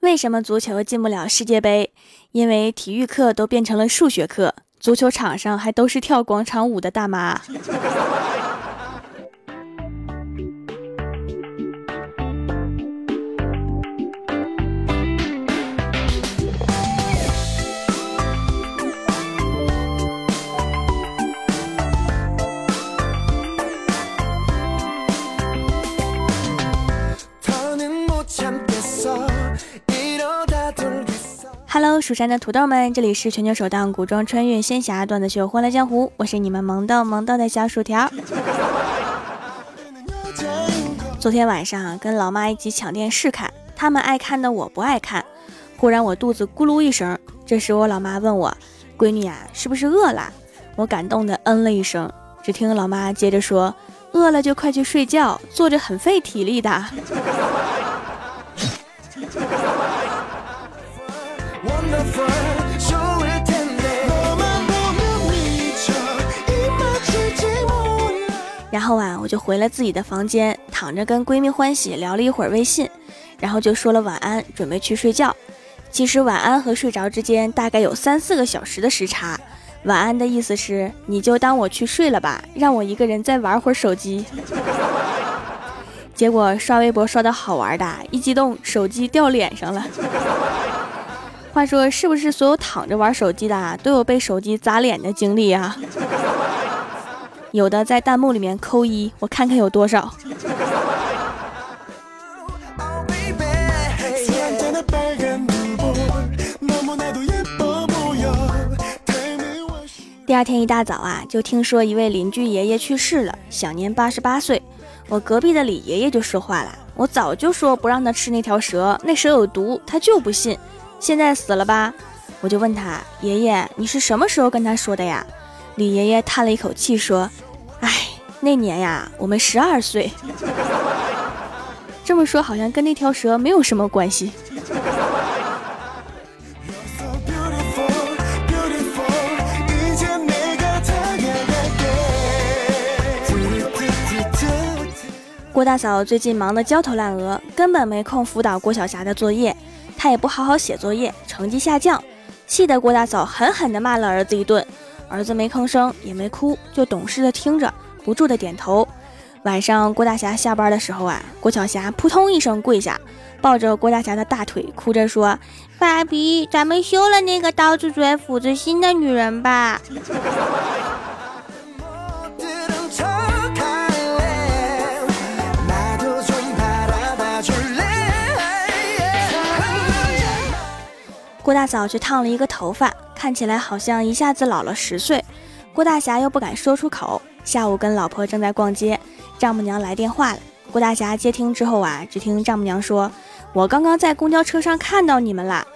为什么足球进不了世界杯？因为体育课都变成了数学课，足球场上还都是跳广场舞的大妈。Hello，蜀山的土豆们，这里是全球首档古装穿越仙侠段子秀《欢乐江湖》，我是你们萌豆萌豆的小薯条。昨天晚上跟老妈一起抢电视看，他们爱看的我不爱看。忽然我肚子咕噜一声，这时我老妈问我：“闺女啊，是不是饿了？”我感动的嗯了一声。只听老妈接着说：“饿了就快去睡觉，坐着很费体力的。”后啊，我就回了自己的房间，躺着跟闺蜜欢喜聊了一会儿微信，然后就说了晚安，准备去睡觉。其实晚安和睡着之间大概有三四个小时的时差。晚安的意思是你就当我去睡了吧，让我一个人再玩会儿手机。结果刷微博刷的好玩的，一激动手机掉脸上了。话说是不是所有躺着玩手机的都有被手机砸脸的经历啊？有的在弹幕里面扣一，我看看有多少。第二天一大早啊，就听说一位邻居爷爷去世了，享年八十八岁。我隔壁的李爷爷就说话了：“我早就说不让他吃那条蛇，那蛇有毒，他就不信。现在死了吧？”我就问他：“爷爷，你是什么时候跟他说的呀？”李爷爷叹了一口气说：“哎，那年呀，我们十二岁。这么说好像跟那条蛇没有什么关系。”郭大嫂最近忙得焦头烂额，根本没空辅导郭晓霞的作业，她也不好好写作业，成绩下降，气得郭大嫂狠狠地骂了儿子一顿。儿子没吭声，也没哭，就懂事的听着，不住的点头。晚上，郭大侠下班的时候啊，郭晓霞扑通一声跪下，抱着郭大侠的大腿，哭着说：“爸比，咱们休了那个刀子嘴斧子心的女人吧。”郭大嫂去烫了一个头发。看起来好像一下子老了十岁，郭大侠又不敢说出口。下午跟老婆正在逛街，丈母娘来电话了。郭大侠接听之后啊，只听丈母娘说：“我刚刚在公交车上看到你们了。”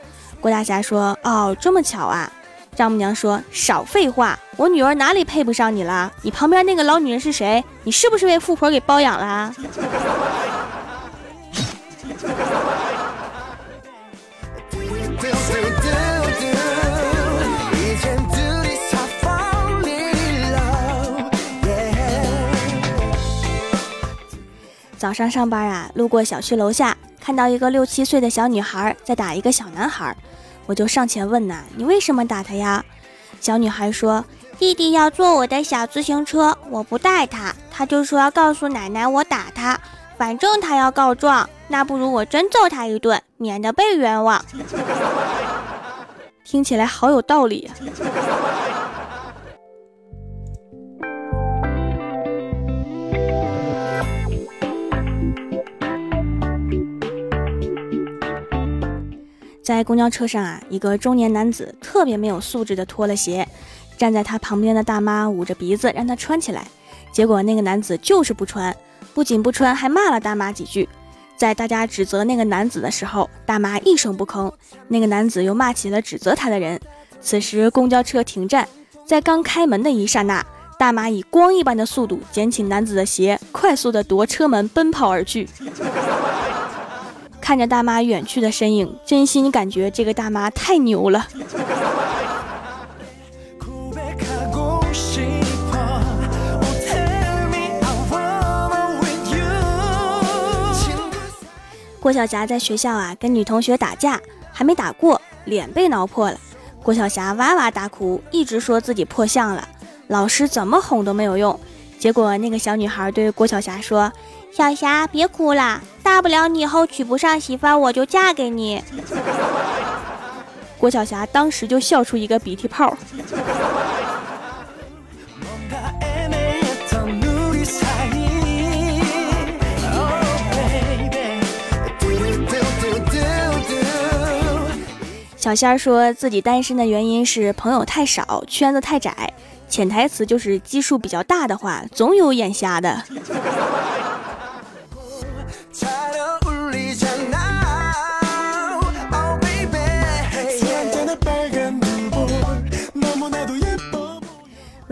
郭大侠说：“哦，这么巧啊。”丈母娘说：“少废话，我女儿哪里配不上你了？你旁边那个老女人是谁？你是不是被富婆给包养了？”早上上班啊，路过小区楼下，看到一个六七岁的小女孩在打一个小男孩，我就上前问呐：“你为什么打他呀？”小女孩说：“弟弟要坐我的小自行车，我不带他，他就说要告诉奶奶我打他，反正他要告状，那不如我真揍他一顿，免得被冤枉。”听起来好有道理。在公交车上啊，一个中年男子特别没有素质的脱了鞋，站在他旁边的大妈捂着鼻子让他穿起来，结果那个男子就是不穿，不仅不穿，还骂了大妈几句。在大家指责那个男子的时候，大妈一声不吭，那个男子又骂起了指责他的人。此时公交车停站，在刚开门的一刹那，大妈以光一般的速度捡起男子的鞋，快速的夺车门奔跑而去。看着大妈远去的身影，真心感觉这个大妈太牛了。郭晓霞在学校啊跟女同学打架，还没打过，脸被挠破了。郭晓霞哇哇大哭，一直说自己破相了，老师怎么哄都没有用。结果那个小女孩对郭晓霞说：“小霞别哭了，大不了你以后娶不上媳妇，我就嫁给你。”郭晓霞当时就笑出一个鼻涕泡。小仙儿说自己单身的原因是朋友太少，圈子太窄，潜台词就是基数比较大的话，总有眼瞎的。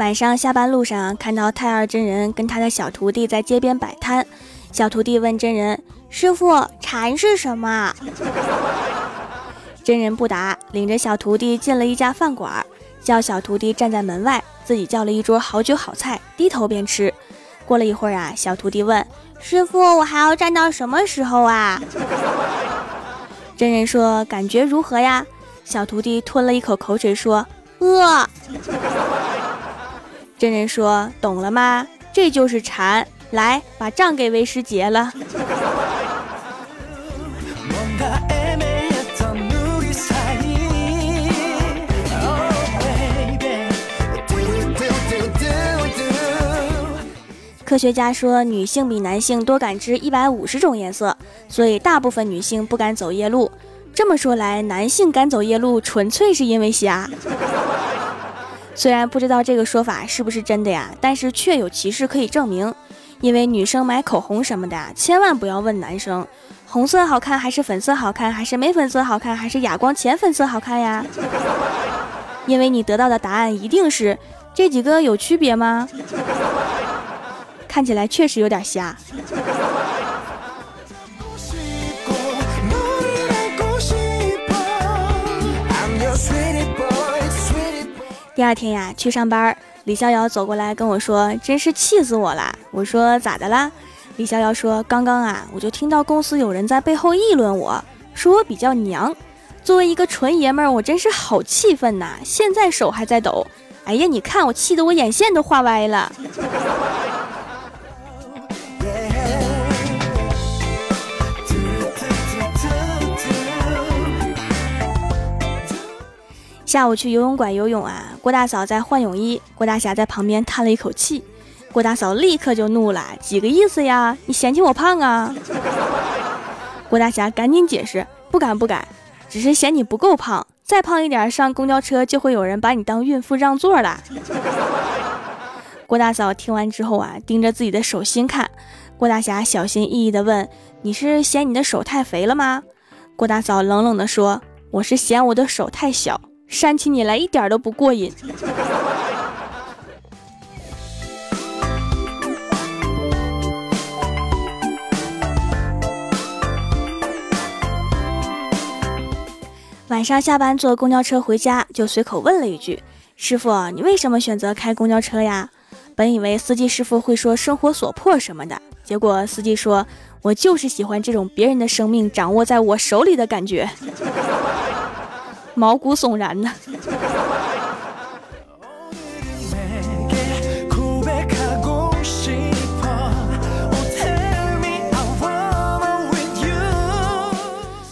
晚上下班路上，看到太二真人跟他的小徒弟在街边摆摊，小徒弟问真人：“师傅，禅是什么？” 真人不答，领着小徒弟进了一家饭馆，叫小徒弟站在门外，自己叫了一桌好酒好菜，低头边吃。过了一会儿啊，小徒弟问师傅：“我还要站到什么时候啊？” 真人说：“感觉如何呀？”小徒弟吞了一口口水说：“饿。”真人说：“懂了吗？这就是禅。来，把账给为师结了。”科学家说，女性比男性多感知一百五十种颜色，所以大部分女性不敢走夜路。这么说来，男性敢走夜路，纯粹是因为瞎。虽然不知道这个说法是不是真的呀，但是确有其事可以证明。因为女生买口红什么的，千万不要问男生，红色好看还是粉色好看，还是玫粉色好看，还是哑光浅粉色好看呀？因为你得到的答案一定是这几个有区别吗？看起来确实有点瞎。第二天呀，去上班，李逍遥走过来跟我说：“真是气死我了。”我说：“咋的啦？”李逍遥说：“刚刚啊，我就听到公司有人在背后议论我，说我比较娘。作为一个纯爷们儿，我真是好气愤呐！现在手还在抖。哎呀，你看我气得我眼线都画歪了。”下午去游泳馆游泳啊，郭大嫂在换泳衣，郭大侠在旁边叹了一口气，郭大嫂立刻就怒了，几个意思呀？你嫌弃我胖啊？郭大侠赶紧解释，不敢不敢，只是嫌你不够胖，再胖一点上公交车就会有人把你当孕妇让座了。郭大嫂听完之后啊，盯着自己的手心看，郭大侠小心翼翼地问：“你是嫌你的手太肥了吗？”郭大嫂冷冷地说：“我是嫌我的手太小。”扇起你来一点都不过瘾。晚上下班坐公交车回家，就随口问了一句：“师傅，你为什么选择开公交车呀？”本以为司机师傅会说生活所迫什么的，结果司机说：“我就是喜欢这种别人的生命掌握在我手里的感觉。”毛骨悚然呢。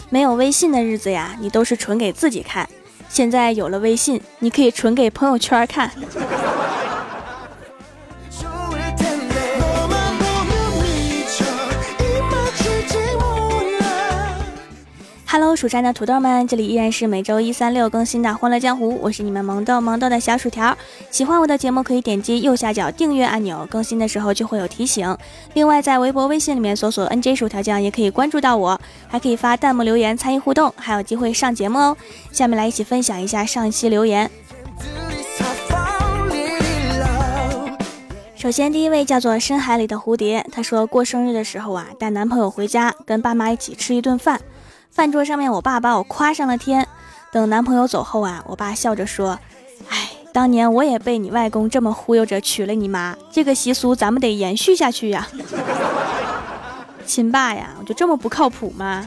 没有微信的日子呀，你都是纯给自己看；现在有了微信，你可以纯给朋友圈看。Hello，蜀山的土豆们，这里依然是每周一、三、六更新的《欢乐江湖》，我是你们萌豆萌豆的小薯条。喜欢我的节目，可以点击右下角订阅按钮，更新的时候就会有提醒。另外，在微博、微信里面搜索 “nj 薯条酱”也可以关注到我，还可以发弹幕留言参与互动，还有机会上节目哦。下面来一起分享一下上一期留言。首先，第一位叫做深海里的蝴蝶，他说过生日的时候啊，带男朋友回家，跟爸妈一起吃一顿饭。饭桌上面，我爸把我夸上了天。等男朋友走后啊，我爸笑着说：“哎，当年我也被你外公这么忽悠着娶了你妈，这个习俗咱们得延续下去呀。”亲爸呀？我就这么不靠谱吗？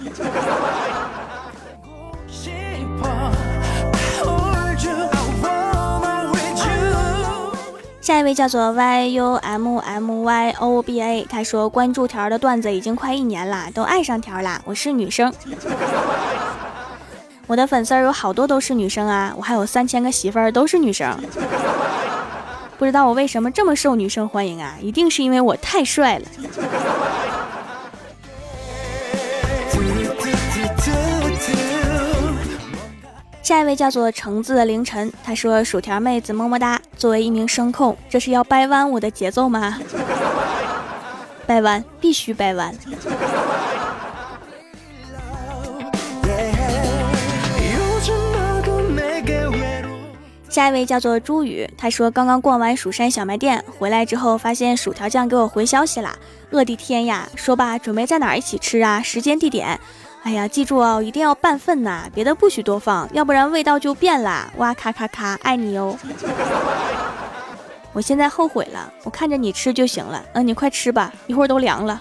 下一位叫做 y u m m y o b a，他说关注条的段子已经快一年了，都爱上条啦。我是女生，我的粉丝有好多都是女生啊，我还有三千个媳妇儿都是女生。不知道我为什么这么受女生欢迎啊？一定是因为我太帅了。下一位叫做橙子的凌晨，他说：“薯条妹子么么哒。”作为一名声控，这是要掰弯我的节奏吗？掰弯，必须掰弯。下一位叫做朱宇，他说：“刚刚逛完蜀山小卖店回来之后，发现薯条酱给我回消息了，饿的天呀！说吧，准备在哪儿一起吃啊？时间地点。”哎呀，记住哦，一定要半份呐，别的不许多放，要不然味道就变了。哇咔咔咔，爱你哦！我现在后悔了，我看着你吃就行了。嗯，你快吃吧，一会儿都凉了。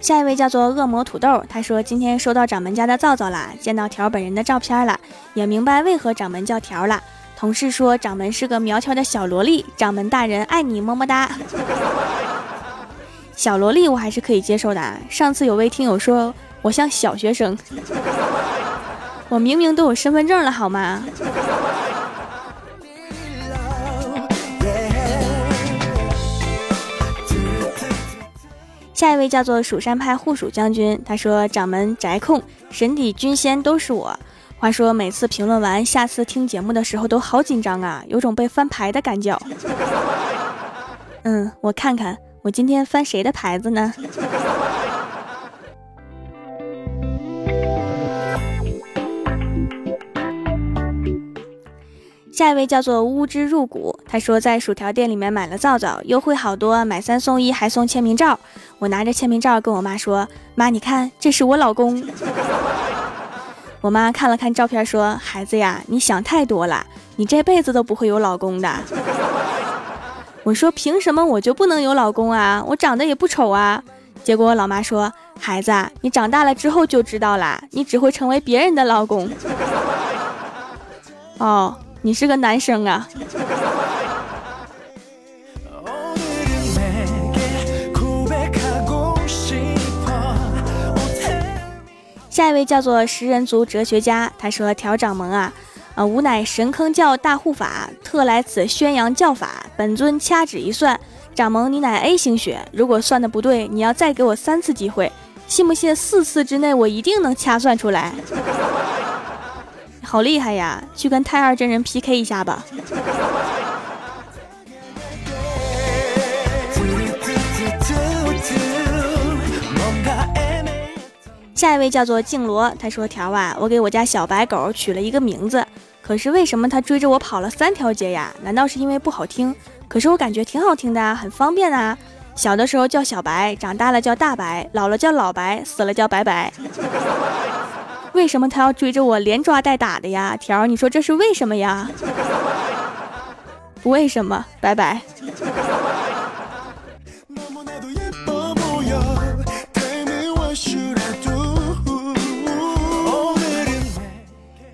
下一位叫做恶魔土豆，他说今天收到掌门家的皂皂啦，见到条本人的照片了，也明白为何掌门叫条了。同事说掌门是个苗条的小萝莉，掌门大人爱你么么哒。小萝莉我还是可以接受的。上次有位听友说我像小学生，我明明都有身份证了好吗？下一位叫做蜀山派护蜀将军，他说掌门宅控神邸君仙都是我。话说每次评论完，下次听节目的时候都好紧张啊，有种被翻牌的感觉。嗯，我看看我今天翻谁的牌子呢？下一位叫做乌之入骨，他说在薯条店里面买了皂皂，优惠好多，买三送一还送签名照。我拿着签名照跟我妈说：“妈，你看，这是我老公。”我妈看了看照片，说：“孩子呀，你想太多了，你这辈子都不会有老公的。”我说：“凭什么我就不能有老公啊？我长得也不丑啊。”结果我老妈说：“孩子，你长大了之后就知道啦，你只会成为别人的老公。”哦，你是个男生啊。下一位叫做食人族哲学家，他说：“调掌门啊，啊，吾乃神坑教大护法，特来此宣扬教法。本尊掐指一算，掌门你乃 A 型血，如果算的不对，你要再给我三次机会，信不信四次之内我一定能掐算出来？好厉害呀！去跟太二真人 PK 一下吧。”下一位叫做静罗，他说：“条啊，我给我家小白狗取了一个名字，可是为什么它追着我跑了三条街呀？难道是因为不好听？可是我感觉挺好听的，很方便啊。小的时候叫小白，长大了叫大白，老了叫老白，死了叫白白。为什么它要追着我连抓带打的呀？条，你说这是为什么呀？不为什么，拜拜。”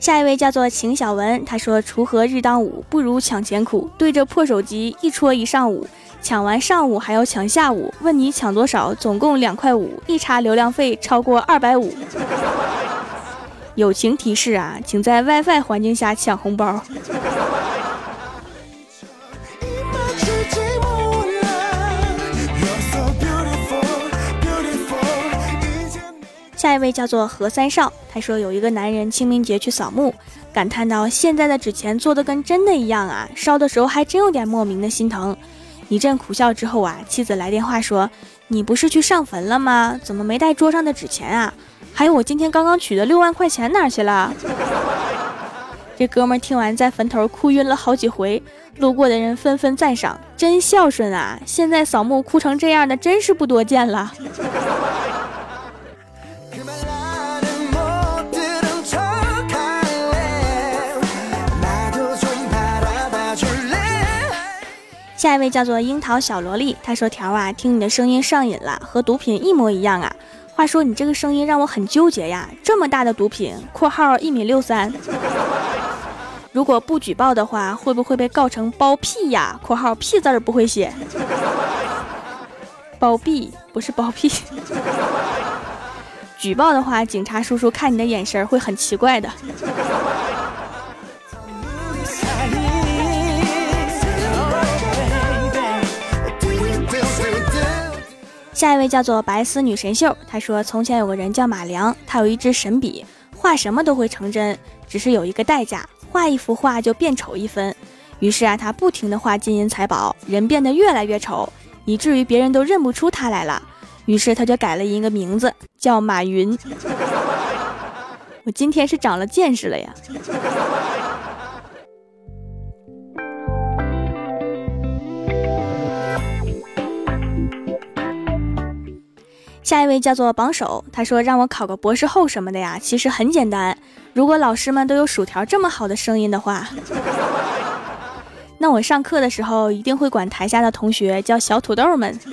下一位叫做秦小文，他说：“锄禾日当午，不如抢钱苦。对着破手机一戳一上午，抢完上午还要抢下午。问你抢多少？总共两块五。一查流量费超过二百五。友情提示啊，请在 WiFi 环境下抢红包。”下一位叫做何三少，他说有一个男人清明节去扫墓，感叹到现在的纸钱做的跟真的一样啊，烧的时候还真有点莫名的心疼。一阵苦笑之后啊，妻子来电话说：“你不是去上坟了吗？怎么没带桌上的纸钱啊？还有我今天刚刚取的六万块钱哪去了？” 这哥们听完在坟头哭晕了好几回，路过的人纷纷赞赏：“真孝顺啊！现在扫墓哭成这样的真是不多见了。” 下一位叫做樱桃小萝莉，她说：“条啊，听你的声音上瘾了，和毒品一模一样啊。话说你这个声音让我很纠结呀，这么大的毒品（括号一米六三），如果不举报的话，会不会被告成包屁呀？（括号屁字儿不会写，包庇不是包屁。）举报的话，警察叔叔看你的眼神会很奇怪的。”下一位叫做白丝女神秀，她说：“从前有个人叫马良，他有一支神笔，画什么都会成真，只是有一个代价，画一幅画就变丑一分。于是啊，他不停地画金银财宝，人变得越来越丑，以至于别人都认不出他来了。于是他就改了一个名字，叫马云。我今天是长了见识了呀。”下一位叫做榜首，他说让我考个博士后什么的呀，其实很简单。如果老师们都有薯条这么好的声音的话，那我上课的时候一定会管台下的同学叫小土豆们。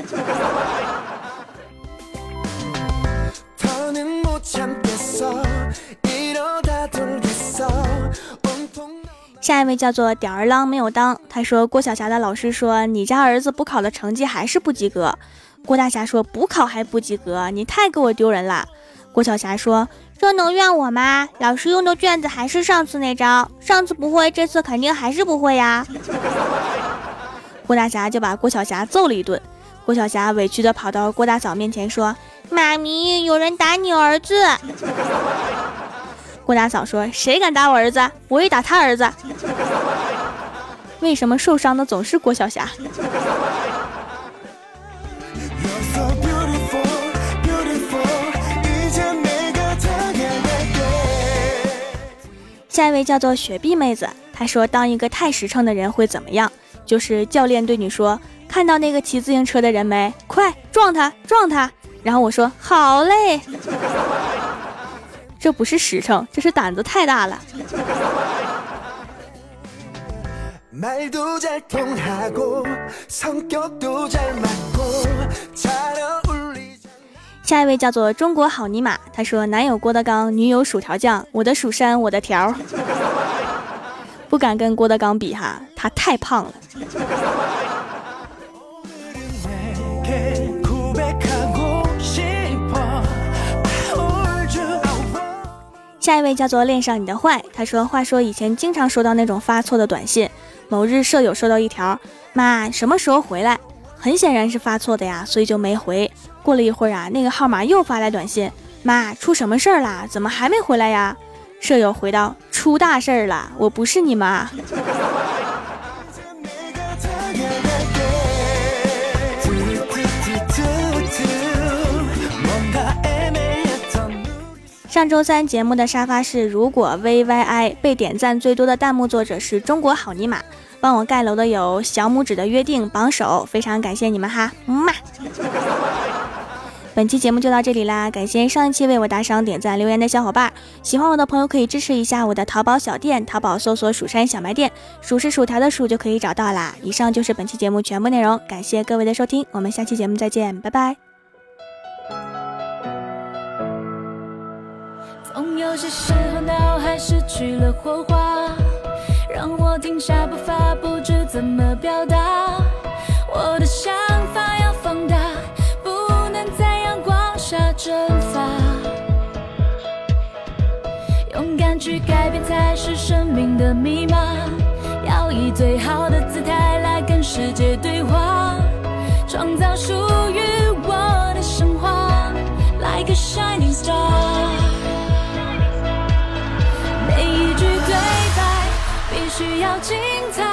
下一位叫做吊儿郎没有当，他说郭晓霞的老师说你家儿子补考的成绩还是不及格。郭大侠说：“补考还不及格，你太给我丢人了。”郭晓霞说：“这能怨我吗？老师用的卷子还是上次那张，上次不会，这次肯定还是不会呀。”郭大侠就把郭晓霞揍了一顿。郭晓霞委屈的跑到郭大嫂面前说：“妈咪，有人打你儿子。”郭大嫂说：“谁敢打我儿子？我也打他儿子。”为什么受伤的总是郭晓霞？下一位叫做雪碧妹子，她说：“当一个太实诚的人会怎么样？就是教练对你说，看到那个骑自行车的人没？快撞他，撞他！然后我说好嘞，这不是实诚，这是胆子太大了。”下一位叫做中国好尼玛，他说男友郭德纲，女友薯条酱，我的蜀山我的条，不敢跟郭德纲比哈，他太胖了。下一位叫做恋上你的坏，他说话说以前经常收到那种发错的短信，某日舍友收到一条，妈什么时候回来？很显然是发错的呀，所以就没回。过了一会儿啊，那个号码又发来短信：“妈，出什么事儿啦？怎么还没回来呀？”舍友回道：“出大事儿了，我不是你妈。”上周三节目的沙发是如果 V Y I 被点赞最多的弹幕作者是中国好尼玛。帮我盖楼的有小拇指的约定榜首，非常感谢你们哈，嗯嘛。本期节目就到这里啦，感谢上一期为我打赏、点赞、留言的小伙伴。喜欢我的朋友可以支持一下我的淘宝小店，淘宝搜索“蜀山小卖店”，数是薯条的数就可以找到啦。以上就是本期节目全部内容，感谢各位的收听，我们下期节目再见，拜拜。总有些时候脑海失去了火花。让我停下步伐，不知怎么表达。我的想去改变才是生命的密码。要以最好的姿态来跟世界对话，创造属于我的神话，Like a shining star。每一句对白必须要精彩，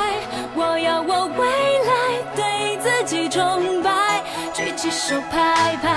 我要我未来对自己崇拜，举起手拍拍，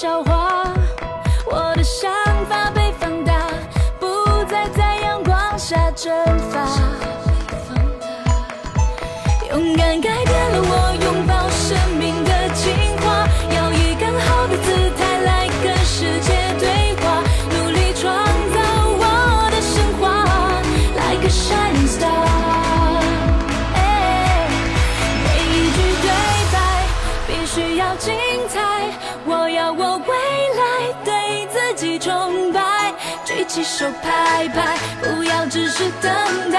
笑话，我的想法被放大，不再在阳光下蒸发。勇敢改。手拍拍，不要只是等待。